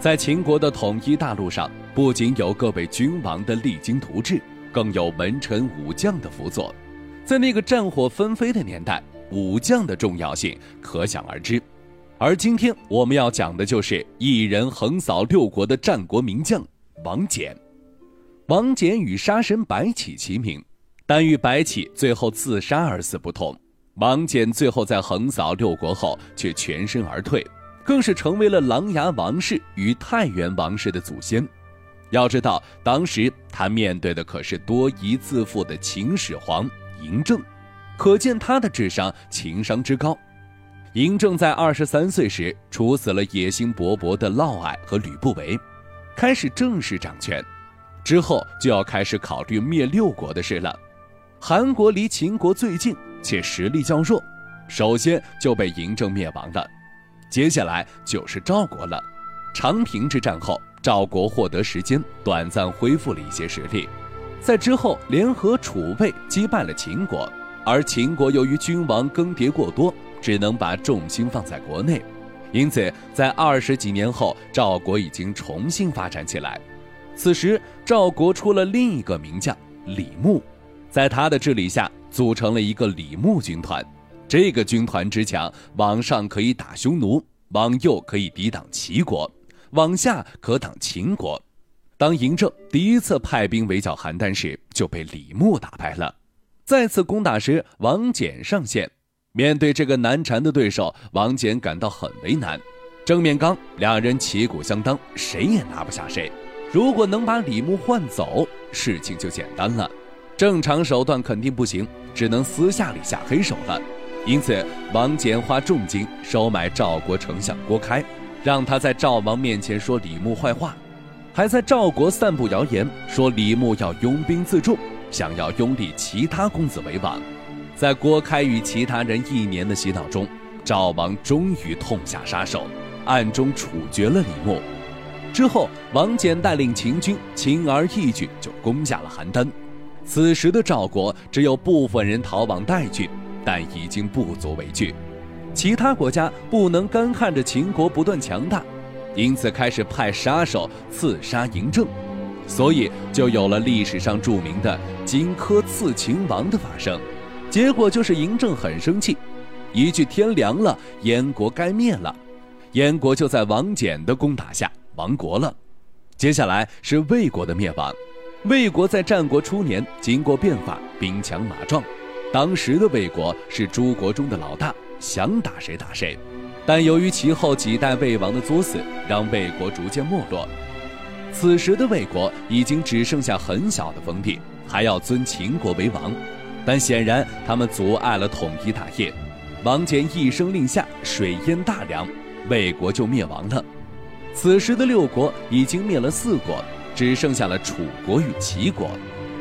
在秦国的统一大路上，不仅有各位君王的励精图治，更有文臣武将的辅佐。在那个战火纷飞的年代，武将的重要性可想而知。而今天我们要讲的就是一人横扫六国的战国名将王翦。王翦与杀神白起齐名，但与白起最后自杀而死不同，王翦最后在横扫六国后却全身而退。更是成为了琅琊王氏与太原王氏的祖先。要知道，当时他面对的可是多疑自负的秦始皇嬴政，可见他的智商、情商之高。嬴政在二十三岁时处死了野心勃勃的嫪毐和吕不韦，开始正式掌权。之后就要开始考虑灭六国的事了。韩国离秦国最近，且实力较弱，首先就被嬴政灭亡了。接下来就是赵国了。长平之战后，赵国获得时间，短暂恢复了一些实力。在之后，联合楚魏击败了秦国，而秦国由于君王更迭过多，只能把重心放在国内。因此，在二十几年后，赵国已经重新发展起来。此时，赵国出了另一个名将李牧，在他的治理下，组成了一个李牧军团。这个军团之强，往上可以打匈奴，往右可以抵挡齐国，往下可挡秦国。当嬴政第一次派兵围剿邯郸时，就被李牧打败了。再次攻打时，王翦上线。面对这个难缠的对手，王翦感到很为难。正面刚，两人旗鼓相当，谁也拿不下谁。如果能把李牧换走，事情就简单了。正常手段肯定不行，只能私下里下黑手了。因此，王翦花重金收买赵国丞相郭开，让他在赵王面前说李牧坏话，还在赵国散布谣言，说李牧要拥兵自重，想要拥立其他公子为王。在郭开与其他人一年的洗脑中，赵王终于痛下杀手，暗中处决了李牧。之后，王翦带领秦军轻而易举就攻下了邯郸。此时的赵国只有部分人逃往代郡。但已经不足为惧，其他国家不能干看着秦国不断强大，因此开始派杀手刺杀嬴政，所以就有了历史上著名的荆轲刺秦王的发生。结果就是嬴政很生气，一句天凉了，燕国该灭了，燕国就在王翦的攻打下亡国了。接下来是魏国的灭亡，魏国在战国初年经过变法，兵强马壮。当时的魏国是诸国中的老大，想打谁打谁，但由于其后几代魏王的作死，让魏国逐渐没落。此时的魏国已经只剩下很小的封地，还要尊秦国为王，但显然他们阻碍了统一大业。王翦一声令下，水淹大梁，魏国就灭亡了。此时的六国已经灭了四国，只剩下了楚国与齐国，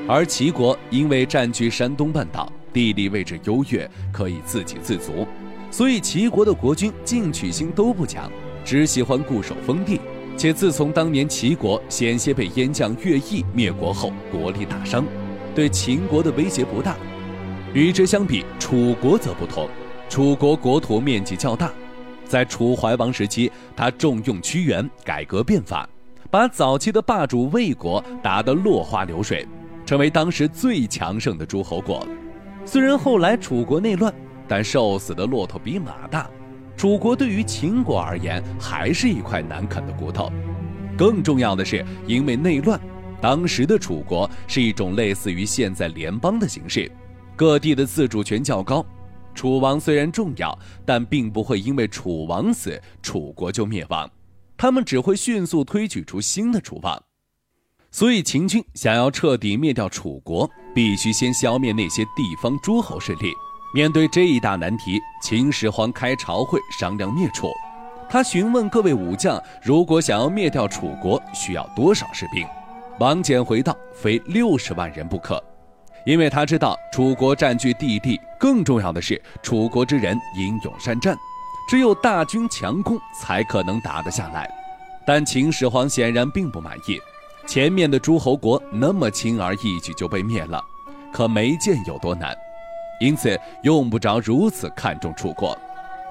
而齐国因为占据山东半岛。地理位置优越，可以自给自足，所以齐国的国君进取心都不强，只喜欢固守封地。且自从当年齐国险些被燕将乐毅灭国后，国力大伤，对秦国的威胁不大。与之相比，楚国则不同。楚国国土面积较大，在楚怀王时期，他重用屈原，改革变法，把早期的霸主魏国打得落花流水，成为当时最强盛的诸侯国。虽然后来楚国内乱，但瘦死的骆驼比马大。楚国对于秦国而言，还是一块难啃的骨头。更重要的是，因为内乱，当时的楚国是一种类似于现在联邦的形式，各地的自主权较高。楚王虽然重要，但并不会因为楚王死，楚国就灭亡，他们只会迅速推举出新的楚王。所以，秦军想要彻底灭掉楚国，必须先消灭那些地方诸侯势力。面对这一大难题，秦始皇开朝会商量灭楚。他询问各位武将，如果想要灭掉楚国，需要多少士兵？王翦回道：“非六十万人不可。”因为他知道楚国占据地利，更重要的是楚国之人英勇善战，只有大军强攻才可能打得下来。但秦始皇显然并不满意。前面的诸侯国那么轻而易举就被灭了，可没见有多难，因此用不着如此看重楚国。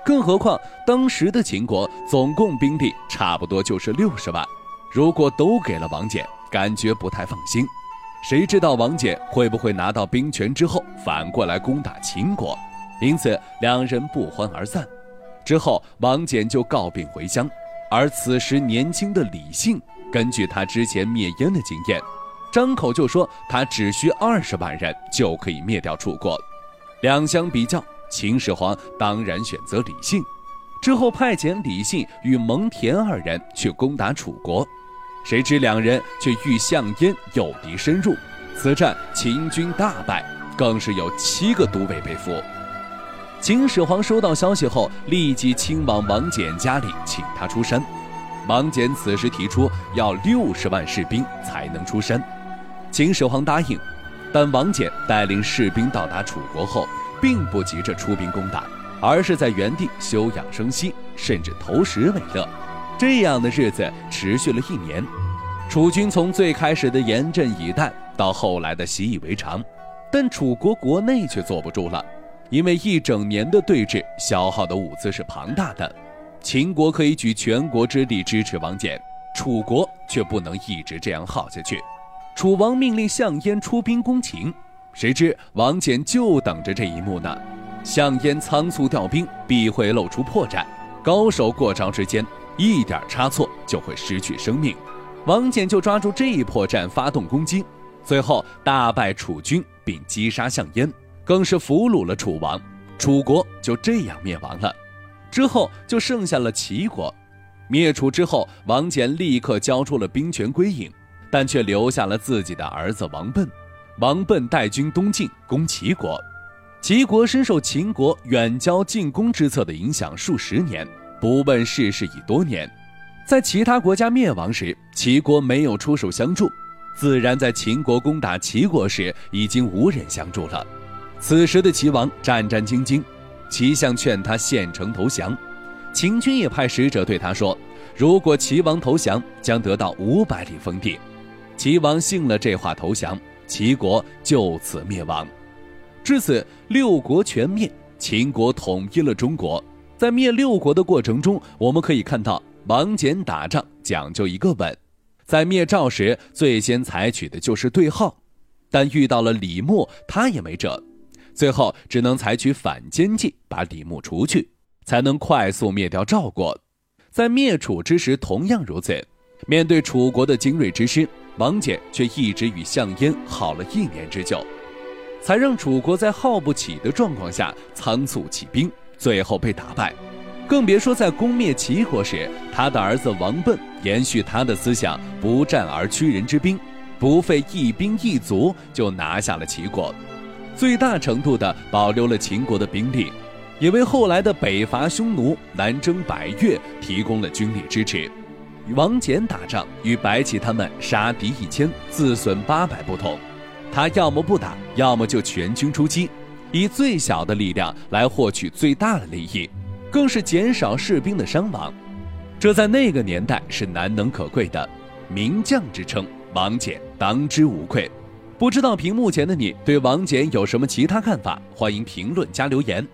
更何况当时的秦国总共兵力差不多就是六十万，如果都给了王翦，感觉不太放心。谁知道王翦会不会拿到兵权之后反过来攻打秦国？因此两人不欢而散。之后，王翦就告病回乡，而此时年轻的李信，根据他之前灭燕的经验，张口就说他只需二十万人就可以灭掉楚国。两相比较。秦始皇当然选择李信，之后派遣李信与蒙恬二人去攻打楚国，谁知两人却遇项燕诱敌深入，此战秦军大败，更是有七个都尉被俘。秦始皇收到消息后，立即亲往王翦家里请他出山。王翦此时提出要六十万士兵才能出山，秦始皇答应，但王翦带领士兵到达楚国后。并不急着出兵攻打，而是在原地休养生息，甚至投食为乐。这样的日子持续了一年，楚军从最开始的严阵以待，到后来的习以为常，但楚国国内却坐不住了，因为一整年的对峙消耗的物资是庞大的。秦国可以举全国之力支持王翦，楚国却不能一直这样耗下去。楚王命令项燕出兵攻秦。谁知王翦就等着这一幕呢？项燕仓促调兵，必会露出破绽。高手过招之间，一点差错就会失去生命。王翦就抓住这一破绽发动攻击，最后大败楚军，并击杀项燕，更是俘虏了楚王。楚国就这样灭亡了。之后就剩下了齐国。灭楚之后，王翦立刻交出了兵权归隐，但却留下了自己的儿子王贲。王贲带军东进攻齐国，齐国深受秦国远交近攻之策的影响数十年，不问世事已多年。在其他国家灭亡时，齐国没有出手相助，自然在秦国攻打齐国时已经无人相助了。此时的齐王战战兢兢，齐相劝他献城投降，秦军也派使者对他说：“如果齐王投降，将得到五百里封地。”齐王信了这话，投降。齐国就此灭亡，至此六国全灭，秦国统一了中国。在灭六国的过程中，我们可以看到王翦打仗讲究一个稳，在灭赵时最先采取的就是对号，但遇到了李牧，他也没辙，最后只能采取反间计，把李牧除去，才能快速灭掉赵国。在灭楚之时同样如此，面对楚国的精锐之师。王翦却一直与项燕耗了一年之久，才让楚国在耗不起的状况下仓促起兵，最后被打败。更别说在攻灭齐国时，他的儿子王贲延续他的思想，不战而屈人之兵，不费一兵一卒就拿下了齐国，最大程度地保留了秦国的兵力，也为后来的北伐匈奴、南征百越提供了军力支持。王翦打仗与白起他们杀敌一千自损八百不同，他要么不打，要么就全军出击，以最小的力量来获取最大的利益，更是减少士兵的伤亡。这在那个年代是难能可贵的，名将之称，王翦当之无愧。不知道屏幕前的你对王翦有什么其他看法？欢迎评论加留言。